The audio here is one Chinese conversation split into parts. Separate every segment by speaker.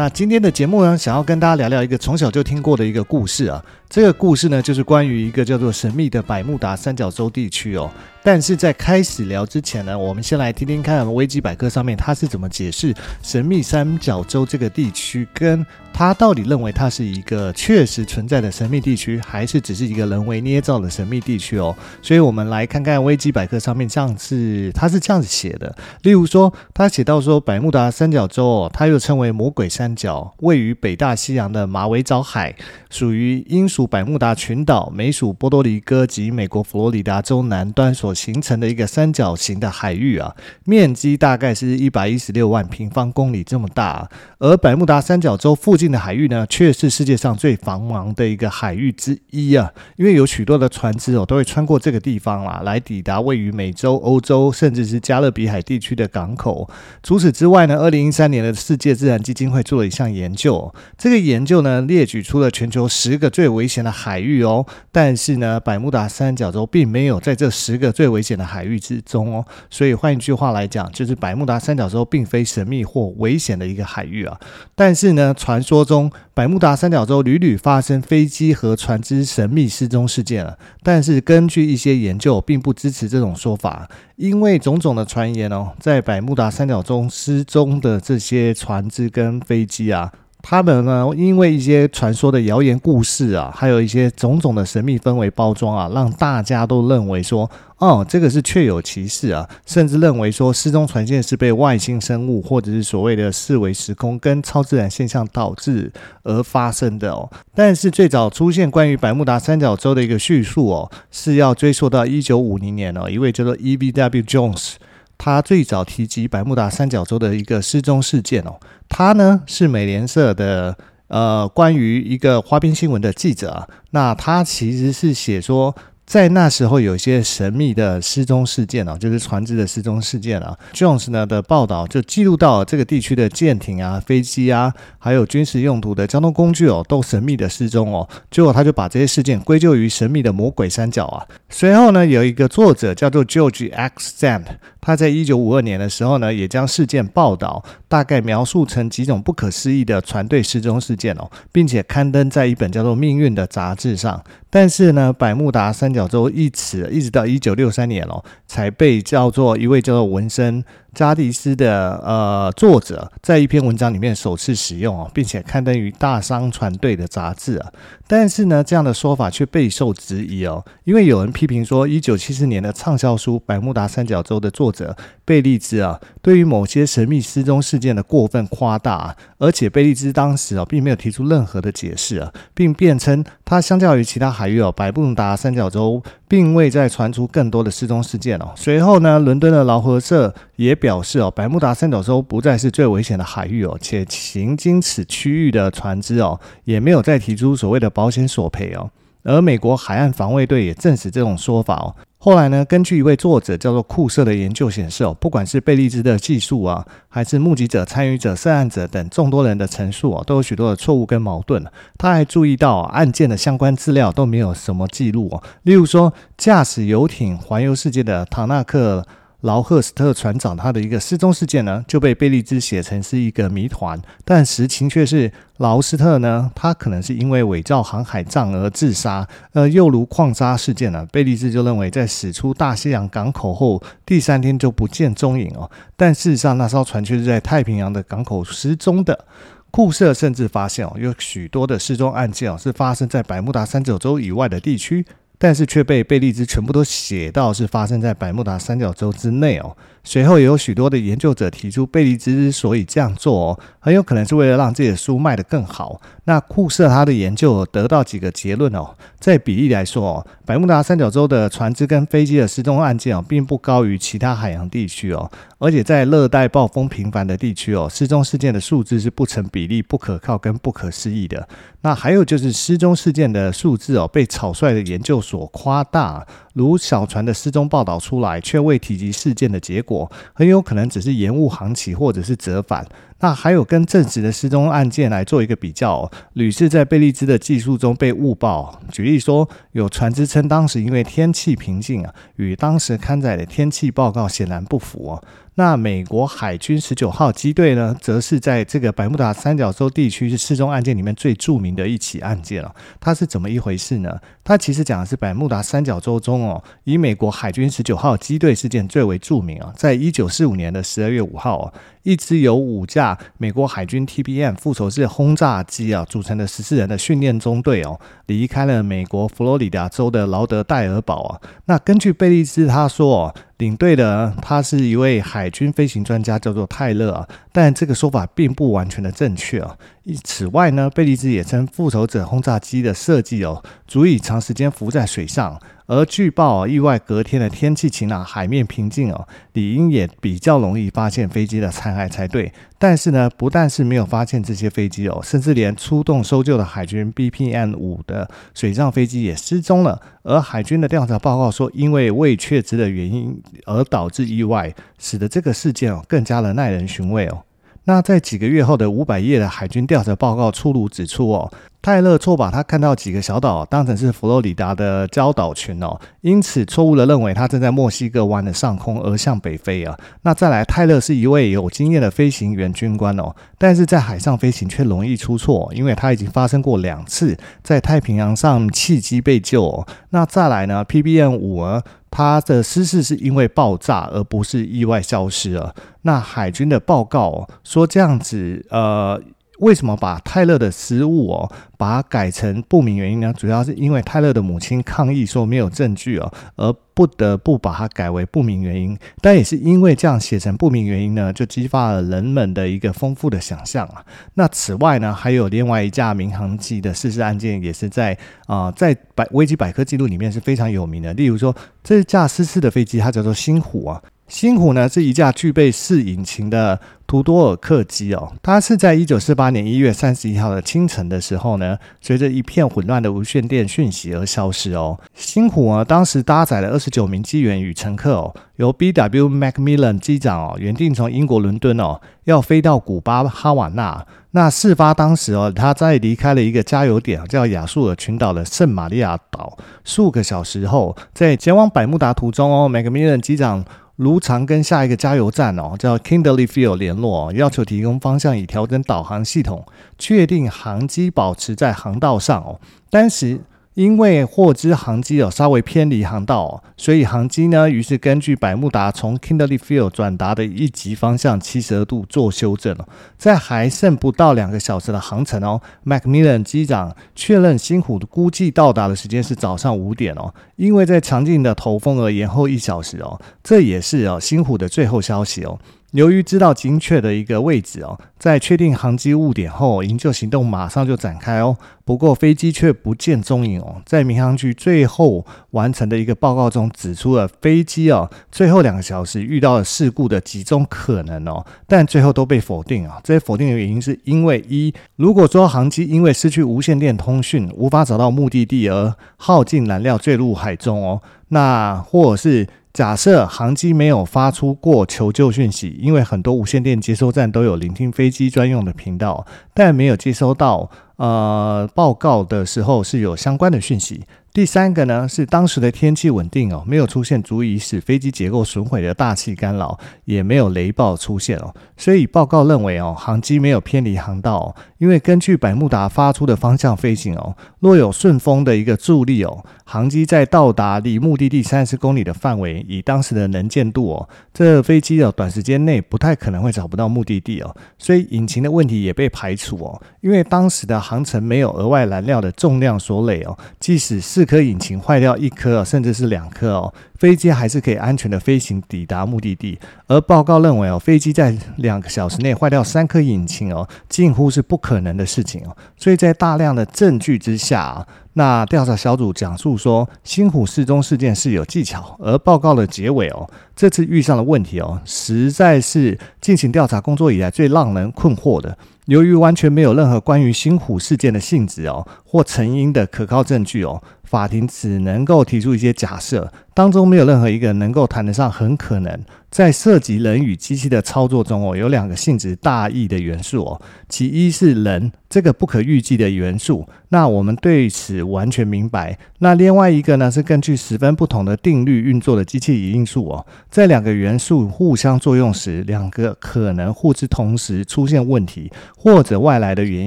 Speaker 1: 那今天的节目呢，想要跟大家聊聊一个从小就听过的一个故事啊。这个故事呢，就是关于一个叫做神秘的百慕达三角洲地区哦。但是在开始聊之前呢，我们先来听听看维基百科上面它是怎么解释神秘三角洲这个地区，跟他到底认为它是一个确实存在的神秘地区，还是只是一个人为捏造的神秘地区哦。所以我们来看看维基百科上面这样子，它是这样子写的。例如说，他写到说，百慕达三角洲哦，它又称为魔鬼三角，位于北大西洋的马尾藻海，属于英属百慕达群岛、美属波多黎各及美国佛罗里达州南端所形成的一个三角形的海域啊，面积大概是一百一十六万平方公里这么大。而百慕达三角洲附近的海域呢，却是世界上最繁忙的一个海域之一啊，因为有许多的船只哦，都会穿过这个地方啦，来抵达位于美洲、欧洲甚至是加勒比海地区的港口。除此之外呢，二零一三年的世界自然基金会做了一项研究，这个研究呢列举出了全球十个最危险的海域哦，但是呢，百慕达三角洲并没有在这十个最危险的海域之中哦。所以换一句话来讲，就是百慕达三角洲并非神秘或危险的一个海域啊。但是呢，传说中百慕达三角洲屡屡发生飞机和船只神秘失踪事件了。但是根据一些研究，并不支持这种说法，因为种种的传言哦，在百慕达三角洲失踪的这些船只跟飞机啊。他们呢，因为一些传说的谣言故事啊，还有一些种种的神秘氛围包装啊，让大家都认为说，哦，这个是确有其事啊，甚至认为说失踪船舰是被外星生物或者是所谓的四维时空跟超自然现象导致而发生的哦。但是最早出现关于百慕达三角洲的一个叙述哦，是要追溯到一九五零年哦，一位叫做 E.B.W. Jones。他最早提及百慕大三角洲的一个失踪事件哦，他呢是美联社的呃关于一个花边新闻的记者，那他其实是写说。在那时候，有一些神秘的失踪事件哦，就是船只的失踪事件啊。Jones 呢的报道就记录到这个地区的舰艇啊、飞机啊，还有军事用途的交通工具哦，都神秘的失踪哦。结果他就把这些事件归咎于神秘的魔鬼三角啊。随后呢，有一个作者叫做 George X. Stamp，他在一九五二年的时候呢，也将事件报道大概描述成几种不可思议的船队失踪事件哦，并且刊登在一本叫做《命运》的杂志上。但是呢，百慕达三角洲一词一直到一九六三年哦，才被叫做一位叫做文森扎迪斯的呃作者在一篇文章里面首次使用哦，并且刊登于大商船队的杂志啊。但是呢，这样的说法却备受质疑哦，因为有人批评说，一九七四年的畅销书《百慕达三角洲》的作者贝利兹啊，对于某些神秘失踪事件的过分夸大，而且贝利兹当时啊，并没有提出任何的解释啊，并辩称他相较于其他海域哦，百慕达三角洲并未再传出更多的失踪事件哦。随后呢，伦敦的劳合社也表示哦，百慕达三角洲不再是最危险的海域哦，且行经此区域的船只哦，也没有再提出所谓的保险索赔哦，而美国海岸防卫队也证实这种说法哦。后来呢，根据一位作者叫做库瑟的研究显示哦，不管是贝利兹的记述啊，还是目击者、参与者、涉案者等众多人的陈述哦，都有许多的错误跟矛盾。他还注意到案件的相关资料都没有什么记录哦，例如说驾驶游艇环游世界的唐纳克。劳赫斯特船长他的一个失踪事件呢，就被贝利兹写成是一个谜团，但实情却是劳斯特呢，他可能是因为伪造航海账而自杀。呃，又如矿渣事件呢，贝利兹就认为在驶出大西洋港口后第三天就不见踪影哦，但事实上那艘船却是在太平洋的港口失踪的。库瑟甚至发现哦，有许多的失踪案件哦，是发生在百慕达三角洲以外的地区。但是却被贝利兹全部都写到是发生在百慕达三角洲之内哦。随后也有许多的研究者提出，贝利兹之所以这样做哦，很有可能是为了让自己的书卖得更好。那库瑟他的研究得到几个结论哦，在比例来说哦，百慕达三角洲的船只跟飞机的失踪案件哦，并不高于其他海洋地区哦，而且在热带暴风频繁的地区哦，失踪事件的数字是不成比例、不可靠跟不可思议的。那还有就是失踪事件的数字哦，被草率的研究所夸大，如小船的失踪报道出来，却未提及事件的结果，很有可能只是延误航期或者是折返。那还有跟证实的失踪案件来做一个比较哦，屡次在贝利兹的技术中被误报。举例说，有船只称当时因为天气平静啊，与当时刊载的天气报告显然不符哦。那美国海军十九号机队呢，则是在这个百慕达三角洲地区是失踪案件里面最著名的一起案件了。它是怎么一回事呢？它其实讲的是百慕达三角洲中哦，以美国海军十九号机队事件最为著名啊。在一九四五年的十二月五号，一支由五架美国海军 TBM 复仇式轰炸机啊组成的十四人的训练中队哦，离开了美国佛罗里达州的劳德代尔堡啊。那根据贝利兹他说哦。领队的他是一位海军飞行专家，叫做泰勒啊，但这个说法并不完全的正确啊。此外呢，贝利兹也称复仇者轰炸机的设计哦，足以长时间浮在水上。而据报，意外隔天的天气晴朗，海面平静哦，理应也比较容易发现飞机的残骸才对。但是呢，不但是没有发现这些飞机哦，甚至连出动搜救的海军 BPM 五的水上飞机也失踪了。而海军的调查报告说，因为未确知的原因而导致意外，使得这个事件哦更加的耐人寻味哦。那在几个月后的五百页的海军调查报告出炉指出哦。泰勒错把他看到几个小岛当成是佛罗里达的礁岛群哦，因此错误的认为他正在墨西哥湾的上空而向北飞啊。那再来，泰勒是一位有经验的飞行员军官哦，但是在海上飞行却容易出错，因为他已经发生过两次在太平洋上弃机被救哦。那再来呢，PBM 五啊，它的失事是因为爆炸而不是意外消失了。那海军的报告说这样子呃。为什么把泰勒的失误哦，把它改成不明原因呢？主要是因为泰勒的母亲抗议说没有证据哦，而不得不把它改为不明原因。但也是因为这样写成不明原因呢，就激发了人们的一个丰富的想象啊。那此外呢，还有另外一架民航机的失事案件，也是在啊、在百维基百科记录里面是非常有名的。例如说，这架失事的飞机它叫做星虎啊。星虎呢是一架具备四引擎的图多尔客机哦，它是在一九四八年一月三十一号的清晨的时候呢，随着一片混乱的无线电讯息而消失哦。星虎啊，当时搭载了二十九名机员与乘客哦，由 B.W. Macmillan 机长哦，原定从英国伦敦哦要飞到古巴哈瓦那。那事发当时哦，他在离开了一个加油点叫亚速尔群岛的圣玛利亚岛数个小时后，在前往百慕达途中哦，Macmillan 机长。如常跟下一个加油站哦，叫 Kindly Field 联络，哦要求提供方向以调整导航系统，确定航机保持在航道上哦。当时。因为获知航机有稍微偏离航道，所以航机呢，于是根据百慕达从 Kindley Field 转达的一级方向七十二度做修正了。在还剩不到两个小时的航程哦，Macmillan 机长确认星虎的估计到达的时间是早上五点哦，因为在强劲的头风而延后一小时哦，这也是哦星虎的最后消息哦。由于知道精确的一个位置哦，在确定航机误点后，营救行动马上就展开哦。不过飞机却不见踪影哦。在民航局最后完成的一个报告中，指出了飞机哦最后两个小时遇到了事故的几种可能哦，但最后都被否定啊。这些否定的原因是因为一，如果说航机因为失去无线电通讯，无法找到目的地而耗尽燃料坠入海中哦，那或者是。假设航机没有发出过求救讯息，因为很多无线电接收站都有聆听飞机专用的频道，但没有接收到呃报告的时候是有相关的讯息。第三个呢，是当时的天气稳定哦，没有出现足以使飞机结构损毁的大气干扰，也没有雷暴出现哦，所以报告认为哦，航机没有偏离航道哦，因为根据百慕达发出的方向飞行哦，若有顺风的一个助力哦，航机在到达离目的地三十公里的范围，以当时的能见度哦，这飞机哦短时间内不太可能会找不到目的地哦，所以引擎的问题也被排除哦，因为当时的航程没有额外燃料的重量所累哦，即使四颗引擎坏掉一颗，甚至是两颗哦。飞机还是可以安全的飞行抵达目的地。而报告认为哦，飞机在两个小时内坏掉三颗引擎哦，近乎是不可能的事情哦。所以在大量的证据之下啊。那调查小组讲述说，星虎失踪事件是有技巧，而报告的结尾哦，这次遇上的问题哦，实在是进行调查工作以来最让人困惑的。由于完全没有任何关于星虎事件的性质哦或成因的可靠证据哦，法庭只能够提出一些假设，当中没有任何一个能够谈得上很可能。在涉及人与机器的操作中哦，有两个性质大异的元素哦，其一是人这个不可预计的元素，那我们对此完全明白。那另外一个呢，是根据十分不同的定律运作的机器因素哦，在两个元素互相作用时，两个可能互之同时出现问题，或者外来的原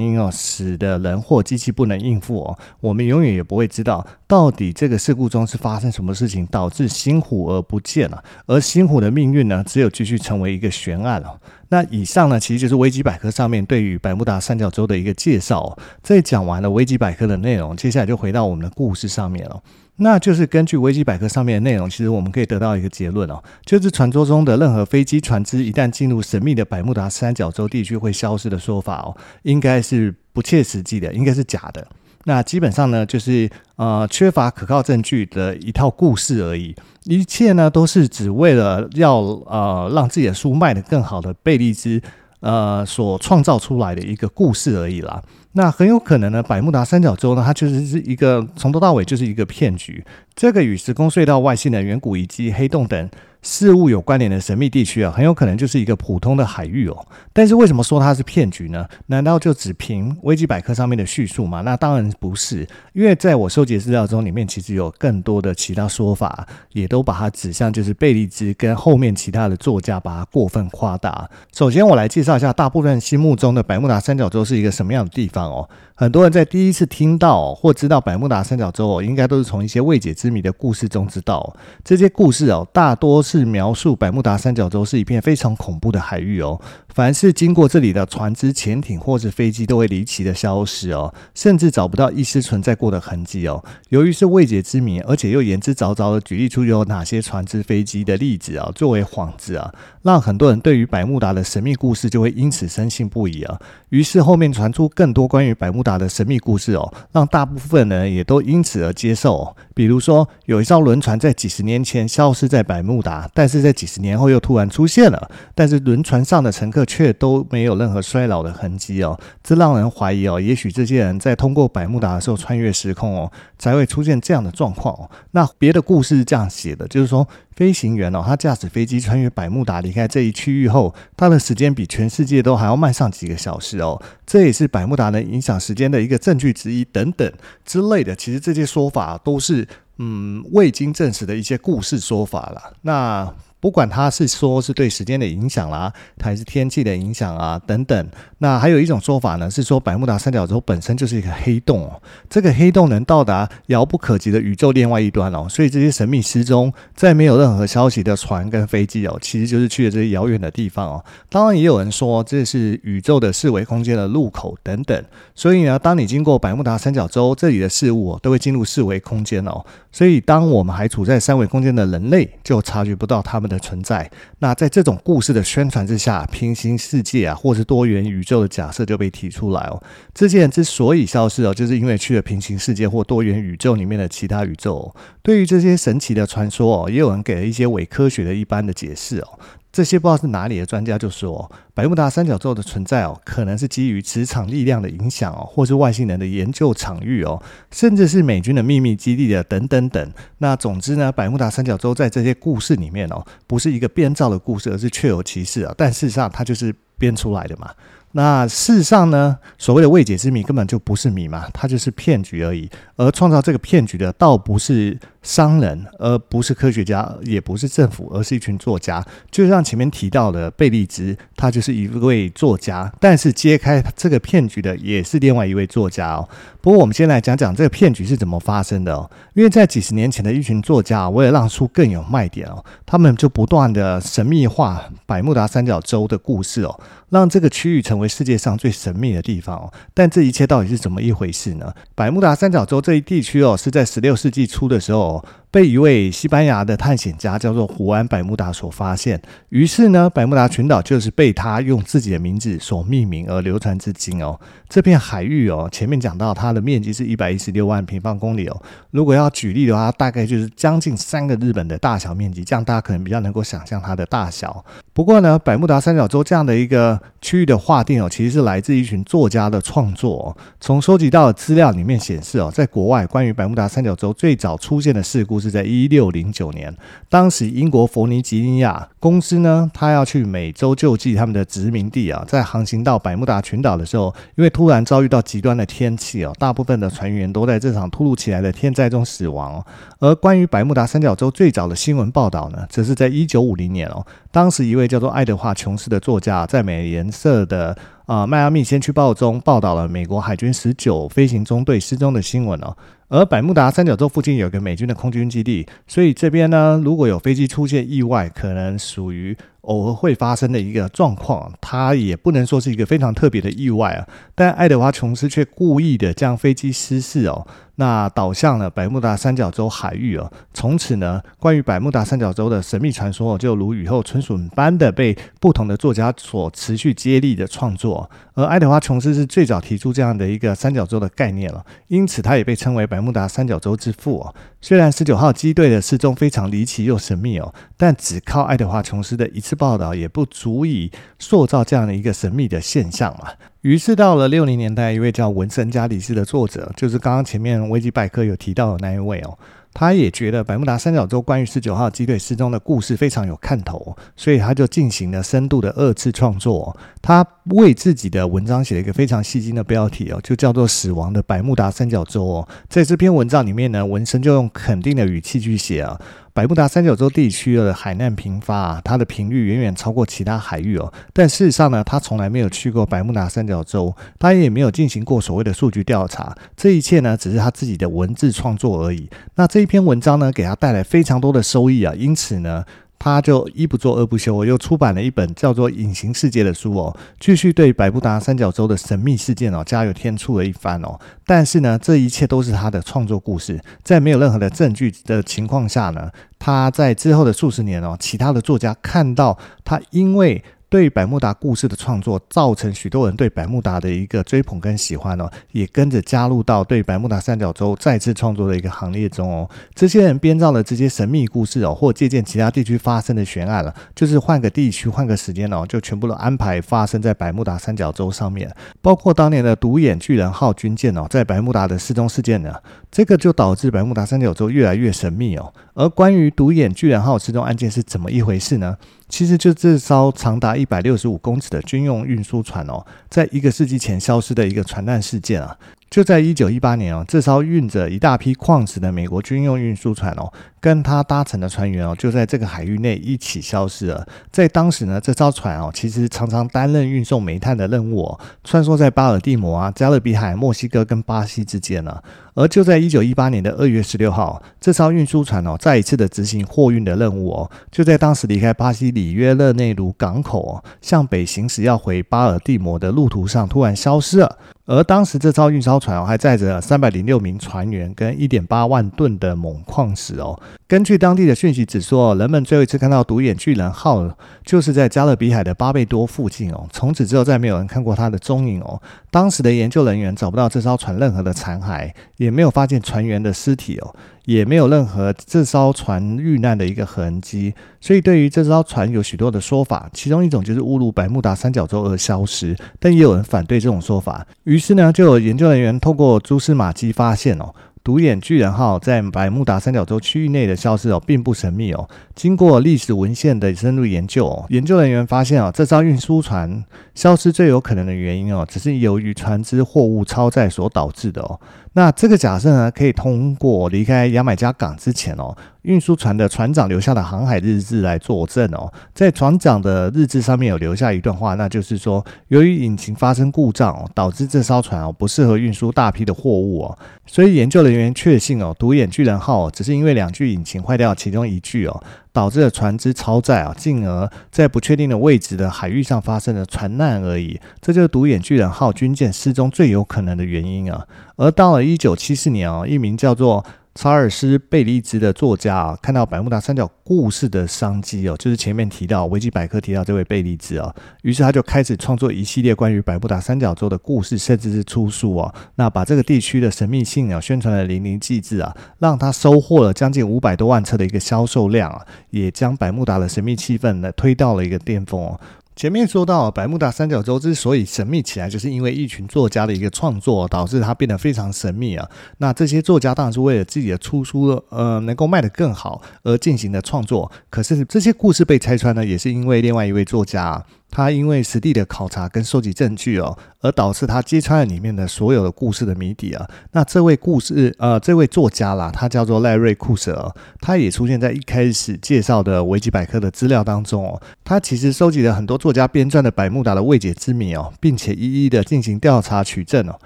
Speaker 1: 因哦，使得人或机器不能应付哦，我们永远也不会知道到底这个事故中是发生什么事情导致星虎而不见了，而星虎的命运呢，只有继续成为一个悬案了。那以上呢，其实就是维基百科上面对于百慕达三角洲的一个介绍。这讲完了维基百科的内容，接下来就回到我们的故事上面了。那就是根据维基百科上面的内容，其实我们可以得到一个结论哦，就是传说中的任何飞机船只一旦进入神秘的百慕达三角洲地区会消失的说法哦，应该是不切实际的，应该是假的。那基本上呢，就是呃缺乏可靠证据的一套故事而已。一切呢都是只为了要呃让自己的书卖得更好的贝利兹呃所创造出来的一个故事而已啦。那很有可能呢，百慕达三角洲呢，它就是是一个从头到尾就是一个骗局。这个与时空隧道、外星人、远古遗迹、黑洞等。事物有关联的神秘地区啊，很有可能就是一个普通的海域哦。但是为什么说它是骗局呢？难道就只凭维基百科上面的叙述吗？那当然不是，因为在我收集资料中，里面其实有更多的其他说法，也都把它指向就是贝利兹跟后面其他的作家把它过分夸大。首先，我来介绍一下大部分心目中的百慕达三角洲是一个什么样的地方哦。很多人在第一次听到或知道百慕达三角洲哦，应该都是从一些未解之谜的故事中知道。这些故事哦，大多是是描述百慕达三角洲是一片非常恐怖的海域哦。凡是经过这里的船只、潜艇或是飞机，都会离奇的消失哦，甚至找不到一丝存在过的痕迹哦。由于是未解之谜，而且又言之凿凿的举例出有哪些船只、飞机的例子啊，作为幌子啊，让很多人对于百慕达的神秘故事就会因此深信不疑啊。于是后面传出更多关于百慕达的神秘故事哦，让大部分人也都因此而接受。比如说，有一艘轮船在几十年前消失在百慕达，但是在几十年后又突然出现了，但是轮船上的乘客。却都没有任何衰老的痕迹哦，这让人怀疑哦，也许这些人在通过百慕达的时候穿越时空哦，才会出现这样的状况哦。那别的故事是这样写的，就是说飞行员哦，他驾驶飞机穿越百慕达离开这一区域后，他的时间比全世界都还要慢上几个小时哦，这也是百慕达能影响时间的一个证据之一等等之类的。其实这些说法都是嗯未经证实的一些故事说法了。那。不管他是说是对时间的影响啦，还是天气的影响啊等等，那还有一种说法呢，是说百慕达三角洲本身就是一个黑洞哦，这个黑洞能到达遥不可及的宇宙另外一端哦，所以这些神秘失踪、再没有任何消息的船跟飞机哦，其实就是去了这些遥远的地方哦。当然也有人说这是宇宙的四维空间的入口等等，所以呢，当你经过百慕达三角洲，这里的事物都会进入四维空间哦。所以，当我们还处在三维空间的人类，就察觉不到他们的存在。那在这种故事的宣传之下，平行世界啊，或是多元宇宙的假设就被提出来哦。这些人之所以消失哦，就是因为去了平行世界或多元宇宙里面的其他宇宙。对于这些神奇的传说哦，也有人给了一些伪科学的一般的解释哦。这些不知道是哪里的专家就说，百慕大三角洲的存在哦，可能是基于磁场力量的影响哦，或是外星人的研究场域哦，甚至是美军的秘密基地的等等等。那总之呢，百慕大三角洲在这些故事里面哦，不是一个编造的故事，而是确有其事啊。但事实上，它就是编出来的嘛。那事实上呢，所谓的未解之谜根本就不是谜嘛，它就是骗局而已。而创造这个骗局的，倒不是商人，而不是科学家，也不是政府，而是一群作家。就像前面提到的贝利兹，他就是一位作家，但是揭开这个骗局的也是另外一位作家哦。不过我们先来讲讲这个骗局是怎么发生的哦。因为在几十年前的一群作家，为了让书更有卖点哦，他们就不断的神秘化百慕达三角洲的故事哦，让这个区域成为世界上最神秘的地方哦。但这一切到底是怎么一回事呢？百慕达三角洲这一地区哦，是在十六世纪初的时候。all 被一位西班牙的探险家叫做胡安·百慕达所发现。于是呢，百慕达群岛就是被他用自己的名字所命名而流传至今哦。这片海域哦，前面讲到它的面积是一百一十六万平方公里哦。如果要举例的话，大概就是将近三个日本的大小面积，这样大家可能比较能够想象它的大小。不过呢，百慕达三角洲这样的一个区域的划定哦，其实是来自一群作家的创作哦。从收集到的资料里面显示哦，在国外关于百慕达三角洲最早出现的事故是在一六零九年，当时英国佛尼吉尼亚公司呢，他要去美洲救济他们的殖民地啊，在航行到百慕达群岛的时候，因为突然遭遇到极端的天气哦，大部分的船员都在这场突如其来的天灾中死亡。而关于百慕达三角洲最早的新闻报道呢，则是在一九五零年哦，当时一位叫做爱德华琼斯的作家在美联社的啊迈阿密先驱报中报道了美国海军十九飞行中队失踪的新闻哦。而百慕达三角洲附近有个美军的空军基地，所以这边呢，如果有飞机出现意外，可能属于。偶尔会发生的一个状况，它也不能说是一个非常特别的意外啊。但爱德华琼斯却故意的将飞机失事哦。那导向了百慕达三角洲海域哦，从此呢，关于百慕达三角洲的神秘传说就如雨后春笋般的被不同的作家所持续接力的创作。而爱德华琼斯是最早提出这样的一个三角洲的概念了，因此他也被称为百木达三角洲之父哦。虽然十九号机队的失踪非常离奇又神秘哦，但只靠爱德华琼斯的一次报道也不足以塑造这样的一个神秘的现象嘛。于是到了六零年代，一位叫文森加里斯的作者，就是刚刚前面维基百科有提到的那一位哦，他也觉得百慕达三角洲关于十九号机队失踪的故事非常有看头，所以他就进行了深度的二次创作。他为自己的文章写了一个非常吸睛的标题哦，就叫做《死亡的百慕达三角洲》。在这篇文章里面呢，文森就用肯定的语气去写啊。百慕达三角洲地区的海难频发啊，它的频率远远超过其他海域哦。但事实上呢，他从来没有去过百慕达三角洲，他也没有进行过所谓的数据调查。这一切呢，只是他自己的文字创作而已。那这一篇文章呢，给他带来非常多的收益啊，因此呢。他就一不做二不休，又出版了一本叫做《隐形世界》的书哦，继续对百慕达三角洲的神秘事件哦加油添醋了一番哦。但是呢，这一切都是他的创作故事，在没有任何的证据的情况下呢，他在之后的数十年哦，其他的作家看到他因为。对百慕达故事的创作，造成许多人对百慕达的一个追捧跟喜欢哦，也跟着加入到对百慕达三角洲再次创作的一个行列中哦。这些人编造了这些神秘故事哦，或借鉴其他地区发生的悬案了，就是换个地区、换个时间哦，就全部都安排发生在百慕达三角洲上面。包括当年的独眼巨人号军舰哦，在百慕达的失踪事件呢，这个就导致百慕达三角洲越来越神秘哦。而关于独眼巨人号失踪案件是怎么一回事呢？其实就这艘长达一百六十五公尺的军用运输船哦，在一个世纪前消失的一个船难事件啊，就在一九一八年哦，这艘运着一大批矿石的美国军用运输船哦，跟他搭乘的船员哦，就在这个海域内一起消失了。在当时呢，这艘船哦，其实常常担任运送煤炭的任务哦，穿梭在巴尔的摩啊、加勒比海、墨西哥跟巴西之间呢。而就在一九一八年的二月十六号，这艘运输船哦，再一次的执行货运的任务哦，就在当时离开巴西里约热内卢港口，向北行驶要回巴尔的摩的路途上，突然消失了。而当时这艘运钞船哦，还载着三百零六名船员跟一点八万吨的锰矿石哦。根据当地的讯息指说，人们最后一次看到独眼巨人号，就是在加勒比海的巴贝多附近哦。从此之后，再没有人看过它的踪影哦。当时的研究人员找不到这艘船任何的残骸，也没有发现船员的尸体哦。也没有任何这艘船遇难的一个痕迹，所以对于这艘船有许多的说法，其中一种就是误入百慕达三角洲而消失，但也有人反对这种说法。于是呢，就有研究人员透过蛛丝马迹发现哦，独眼巨人号在百慕达三角洲区域内的消失哦，并不神秘哦。经过历史文献的深入研究哦，研究人员发现哦，这艘运输船消失最有可能的原因哦，只是由于船只货物超载所导致的哦。那这个假设呢，可以通过离开牙买加港之前哦，运输船的船长留下的航海日志来作证哦。在船长的日志上面有留下一段话，那就是说，由于引擎发生故障哦，导致这艘船哦不适合运输大批的货物哦，所以研究人员确信哦，独眼巨人号只是因为两具引擎坏掉其中一具哦。导致了船只超载啊，进而在不确定的位置的海域上发生了船难而已。这就是独眼巨人号军舰失踪最有可能的原因啊。而到了一九七四年啊，一名叫做查尔斯·贝利兹的作家啊，看到百慕达三角故事的商机哦，就是前面提到维基百科提到这位贝利兹啊，于是他就开始创作一系列关于百慕达三角洲的故事，甚至是出书啊。那把这个地区的神秘性啊宣传的淋漓尽致啊，让他收获了将近五百多万册的一个销售量啊，也将百慕达的神秘气氛呢推到了一个巅峰哦。前面说到，百慕大三角洲之所以神秘起来，就是因为一群作家的一个创作，导致它变得非常神秘啊。那这些作家当然是为了自己的出书，呃，能够卖得更好而进行的创作。可是这些故事被拆穿呢，也是因为另外一位作家。他因为实地的考察跟收集证据哦，而导致他揭穿了里面的所有的故事的谜底啊。那这位故事呃，这位作家啦，他叫做赖瑞库舍，他也出现在一开始介绍的维基百科的资料当中哦。他其实收集了很多作家编撰的百慕达的未解之谜哦，并且一一的进行调查取证哦，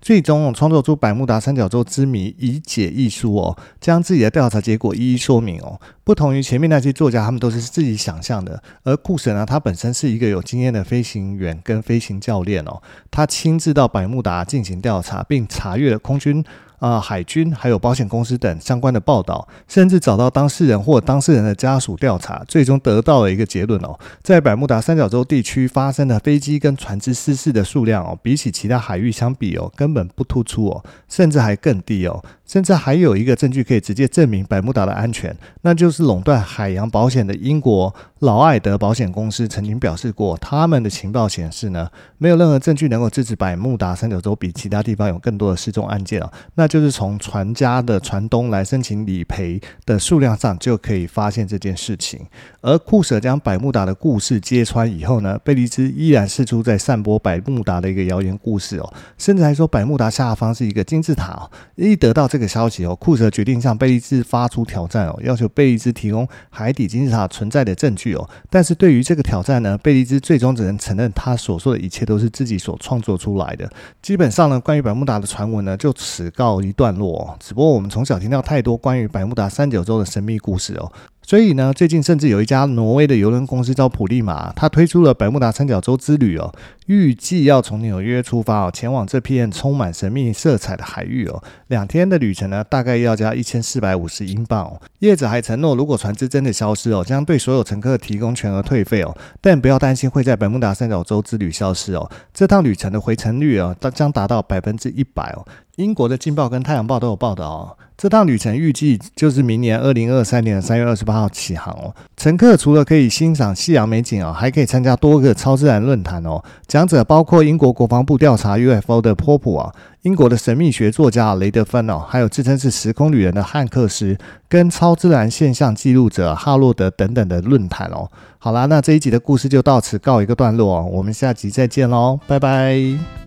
Speaker 1: 最终创作出《百慕达三角洲之谜以解》一书哦，将自己的调查结果一一说明哦。不同于前面那些作家，他们都是自己想象的，而库舍呢，他本身是一个有经验的飞行员跟飞行教练哦，他亲自到百慕达进行调查，并查阅了空军。啊，海军还有保险公司等相关的报道，甚至找到当事人或当事人的家属调查，最终得到了一个结论哦，在百慕达三角洲地区发生的飞机跟船只失事的数量哦，比起其他海域相比哦，根本不突出哦，甚至还更低哦，甚至还有一个证据可以直接证明百慕达的安全，那就是垄断海洋保险的英国劳埃德保险公司曾经表示过，他们的情报显示呢，没有任何证据能够支持百慕达三角洲比其他地方有更多的失踪案件哦，那。就是从船家的船东来申请理赔的数量上就可以发现这件事情。而库舍将百慕达的故事揭穿以后呢，贝利兹依然四处在散播百慕达的一个谣言故事哦，甚至还说百慕达下方是一个金字塔哦。一得到这这个消息哦，库泽决定向贝利兹发出挑战哦，要求贝利兹提供海底金字塔存在的证据哦。但是对于这个挑战呢，贝利兹最终只能承认他所说的一切都是自己所创作出来的。基本上呢，关于百慕达的传闻呢，就此告。一段落，哦只不过我们从小听到太多关于百慕达三角洲的神秘故事哦。所以呢，最近甚至有一家挪威的邮轮公司叫普利马，它推出了百慕达三角洲之旅哦，预计要从纽约出发哦，前往这片充满神秘色彩的海域哦。两天的旅程呢，大概要加一千四百五十英镑哦。业者还承诺，如果船只真的消失哦，将对所有乘客提供全额退费哦。但不要担心会在百慕达三角洲之旅消失哦，这趟旅程的回程率哦，将达到百分之一百哦。英国的《镜报》跟《太阳报》都有报道哦。这趟旅程预计就是明年二零二三年的三月二十八号起航哦。乘客除了可以欣赏夕阳美景哦，还可以参加多个超自然论坛哦。讲者包括英国国防部调查 UFO 的波普啊，英国的神秘学作家雷德芬哦，还有自称是时空旅人的汉克斯，跟超自然现象记录者哈洛德等等的论坛哦。好啦，那这一集的故事就到此告一个段落哦。我们下集再见喽，拜拜。